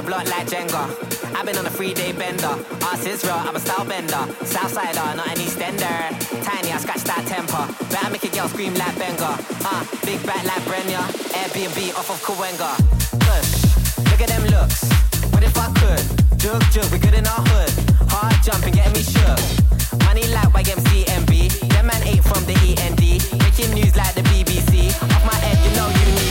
Out block like Jenga. I've been on a three day bender. Ass is I'm a style bender. Southsider, not an Eastender. Tiny, I scratch that temper. Better make a girl scream like Benga. Uh, big back like Brenya. Airbnb off of Cahuenga. Push, look at them looks. What if I could? Jug, jug, we good in our hood. Hard jumping, getting me shook. Money like YMCMB. Them man ain't from the END. Making news like the BBC. Off my head, you know you need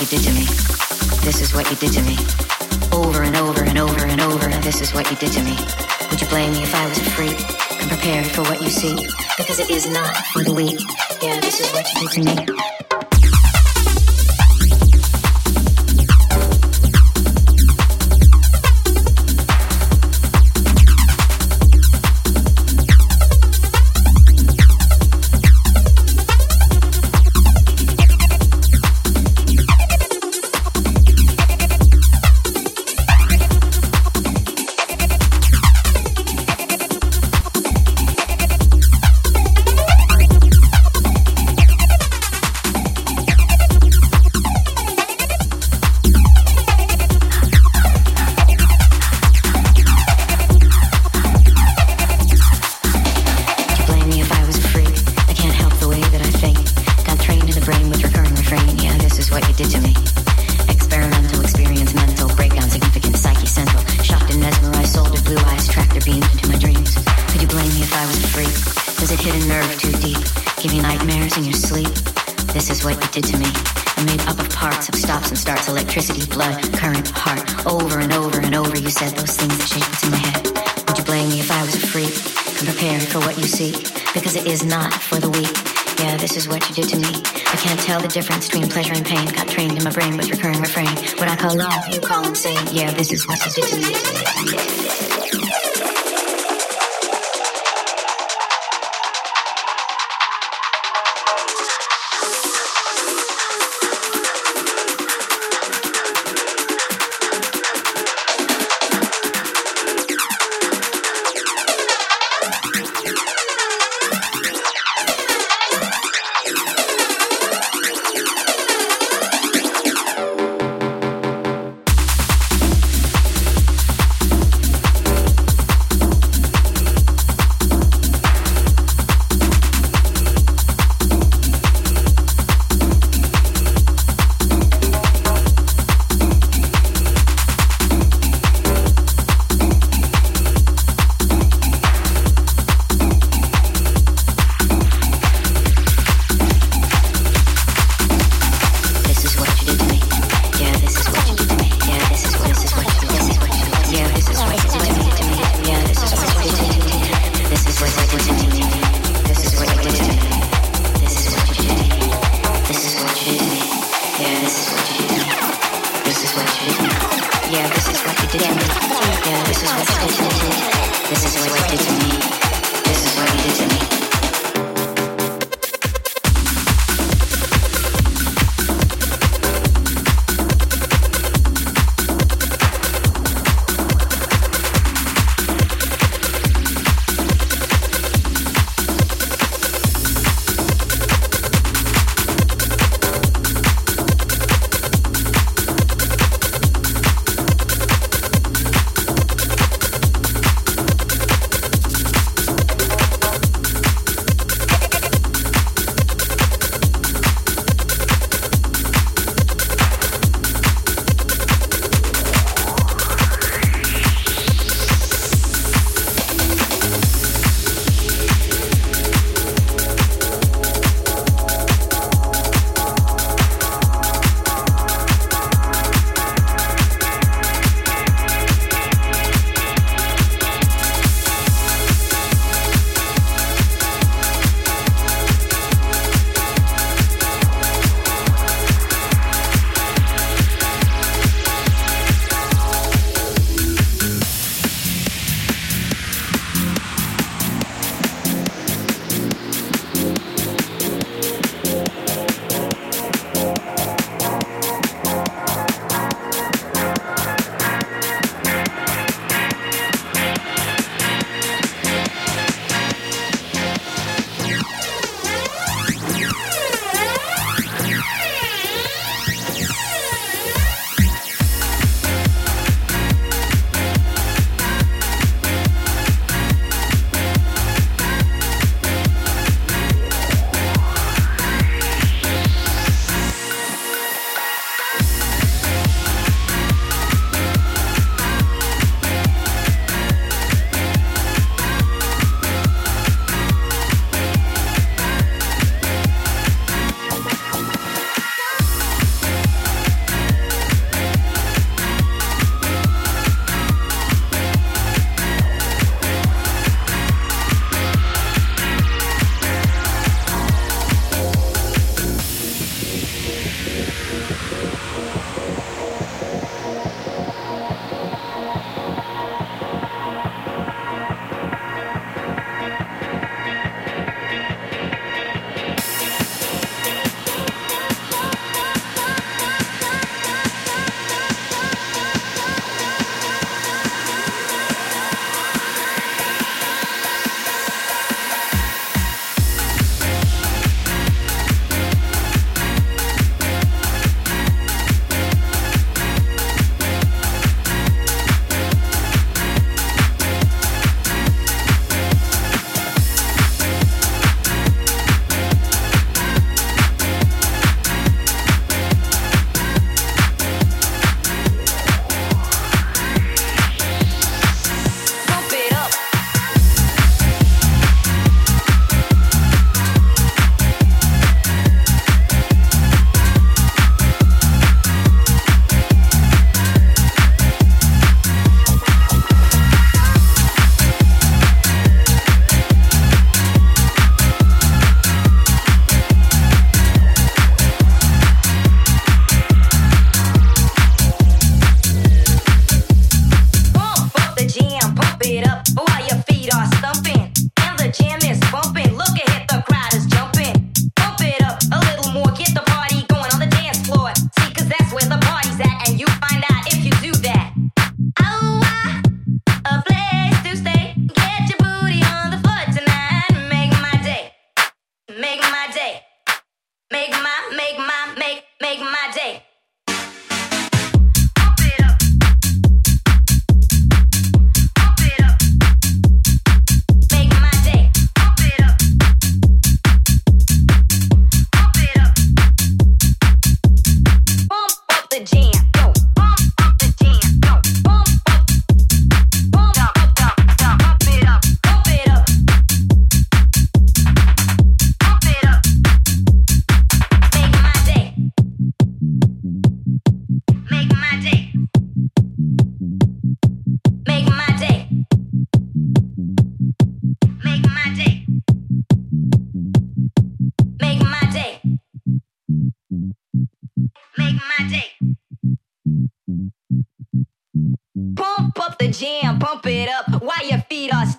you did to me. This is what you did to me. Over and over and over and over. This is what you did to me. Would you blame me if I was a freak? I'm prepared for what you see because it is not for the weak. Yeah, this is what you did to me.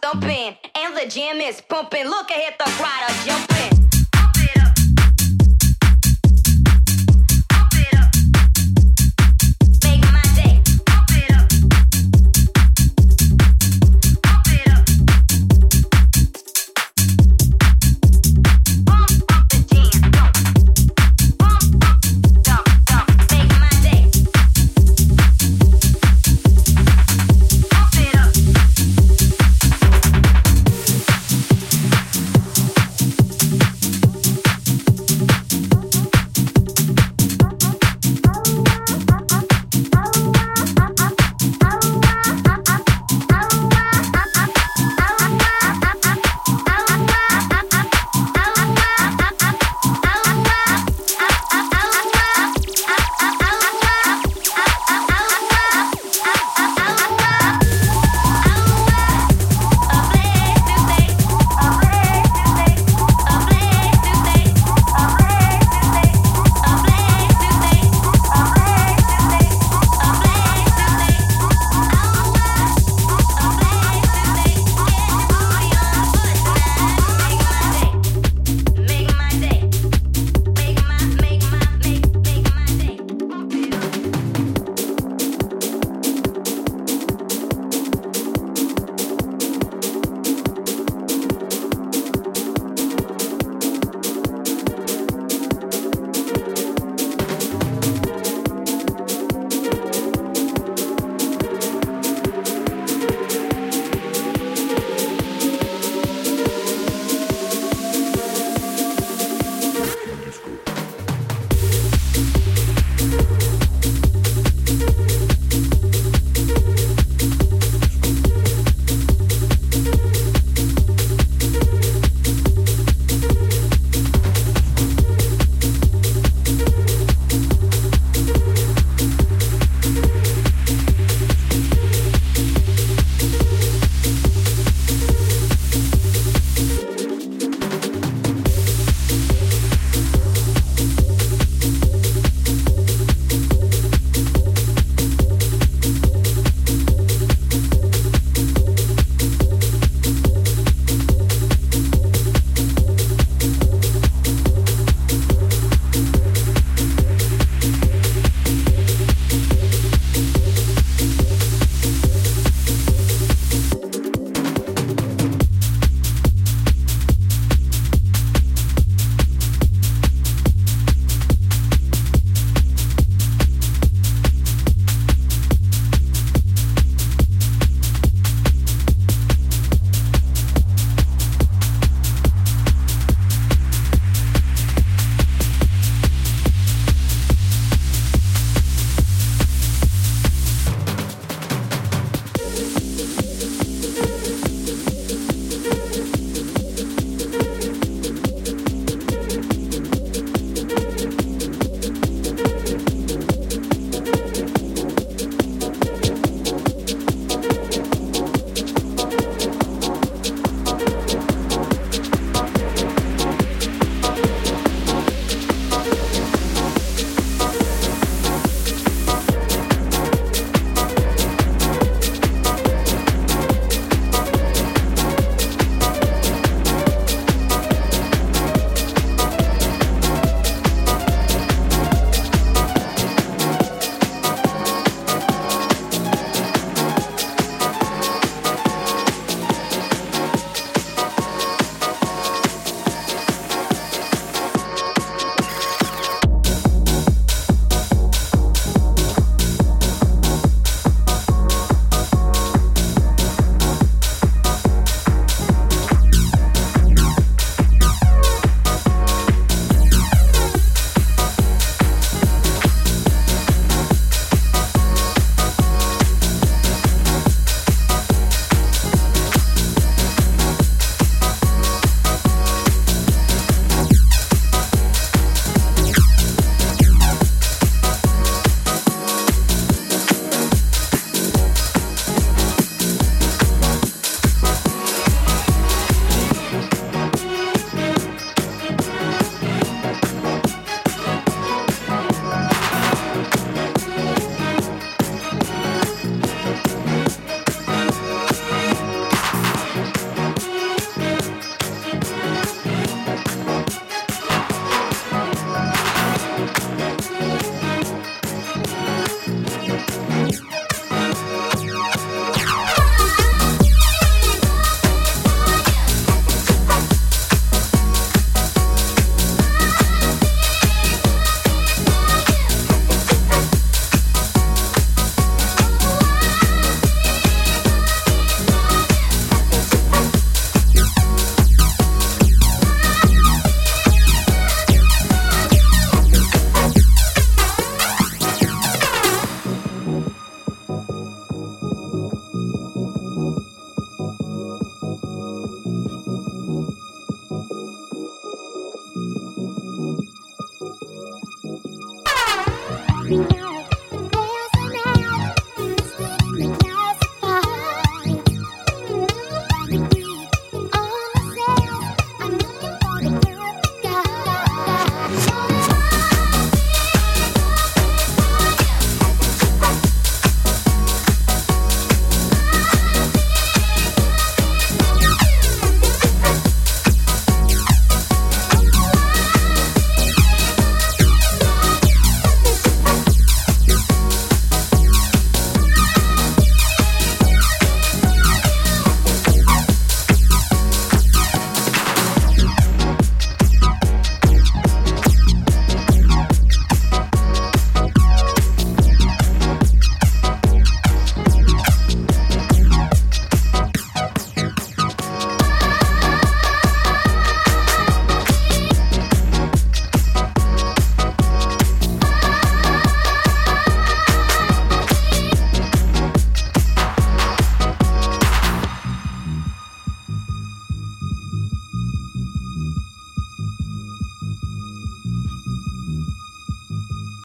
Stumping and the jam is pumping. Look ahead, the crowd jumping.